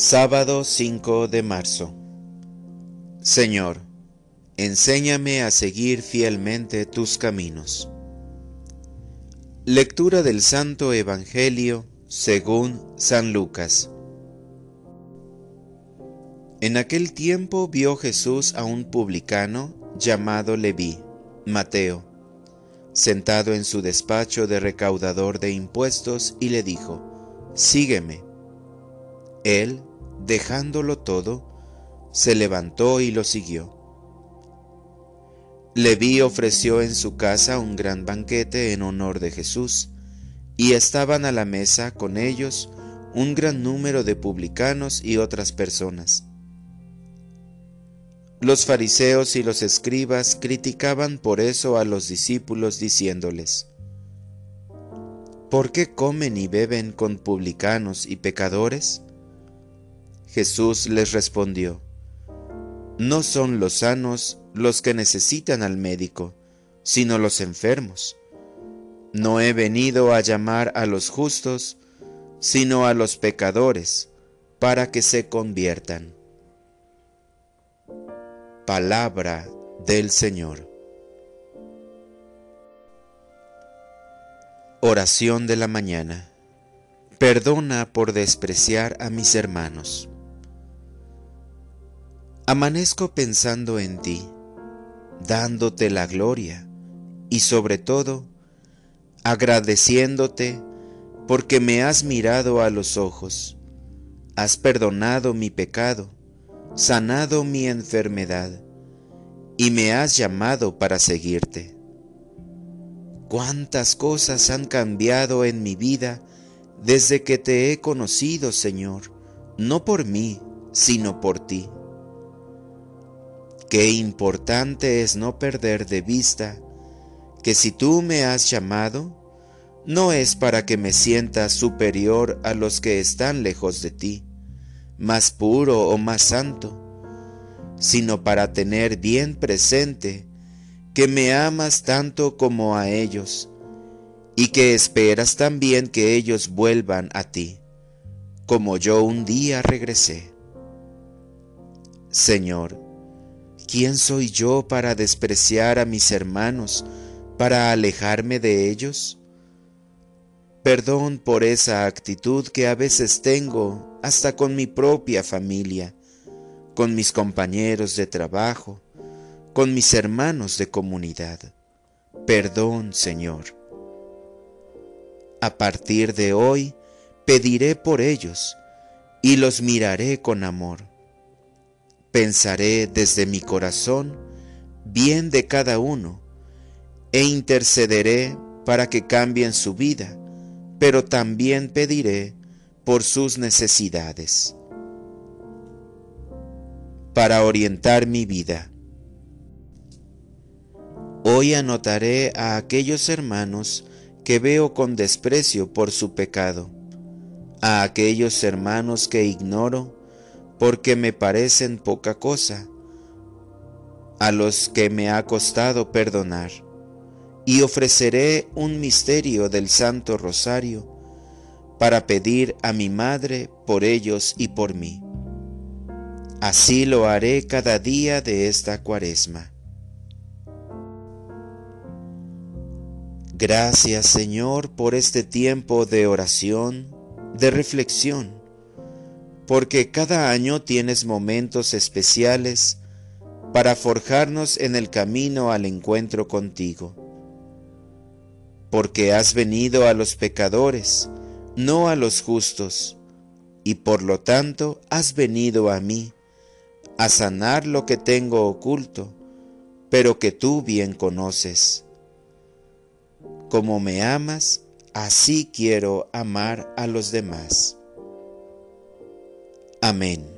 Sábado 5 de marzo. Señor, enséñame a seguir fielmente tus caminos. Lectura del Santo Evangelio según San Lucas. En aquel tiempo vio Jesús a un publicano llamado Leví, Mateo, sentado en su despacho de recaudador de impuestos y le dijo, Sígueme. Él, dejándolo todo, se levantó y lo siguió. Leví ofreció en su casa un gran banquete en honor de Jesús, y estaban a la mesa con ellos un gran número de publicanos y otras personas. Los fariseos y los escribas criticaban por eso a los discípulos diciéndoles, ¿Por qué comen y beben con publicanos y pecadores? Jesús les respondió, No son los sanos los que necesitan al médico, sino los enfermos. No he venido a llamar a los justos, sino a los pecadores, para que se conviertan. Palabra del Señor. Oración de la mañana. Perdona por despreciar a mis hermanos. Amanezco pensando en ti, dándote la gloria y sobre todo agradeciéndote porque me has mirado a los ojos, has perdonado mi pecado, sanado mi enfermedad y me has llamado para seguirte. Cuántas cosas han cambiado en mi vida desde que te he conocido, Señor, no por mí, sino por ti. Qué importante es no perder de vista que si tú me has llamado, no es para que me sienta superior a los que están lejos de ti, más puro o más santo, sino para tener bien presente que me amas tanto como a ellos, y que esperas también que ellos vuelvan a ti, como yo un día regresé. Señor, ¿Quién soy yo para despreciar a mis hermanos, para alejarme de ellos? Perdón por esa actitud que a veces tengo hasta con mi propia familia, con mis compañeros de trabajo, con mis hermanos de comunidad. Perdón, Señor. A partir de hoy pediré por ellos y los miraré con amor Pensaré desde mi corazón bien de cada uno e intercederé para que cambien su vida, pero también pediré por sus necesidades. Para orientar mi vida. Hoy anotaré a aquellos hermanos que veo con desprecio por su pecado, a aquellos hermanos que ignoro porque me parecen poca cosa, a los que me ha costado perdonar, y ofreceré un misterio del Santo Rosario para pedir a mi Madre por ellos y por mí. Así lo haré cada día de esta cuaresma. Gracias Señor por este tiempo de oración, de reflexión porque cada año tienes momentos especiales para forjarnos en el camino al encuentro contigo. Porque has venido a los pecadores, no a los justos, y por lo tanto has venido a mí, a sanar lo que tengo oculto, pero que tú bien conoces. Como me amas, así quiero amar a los demás. Amén.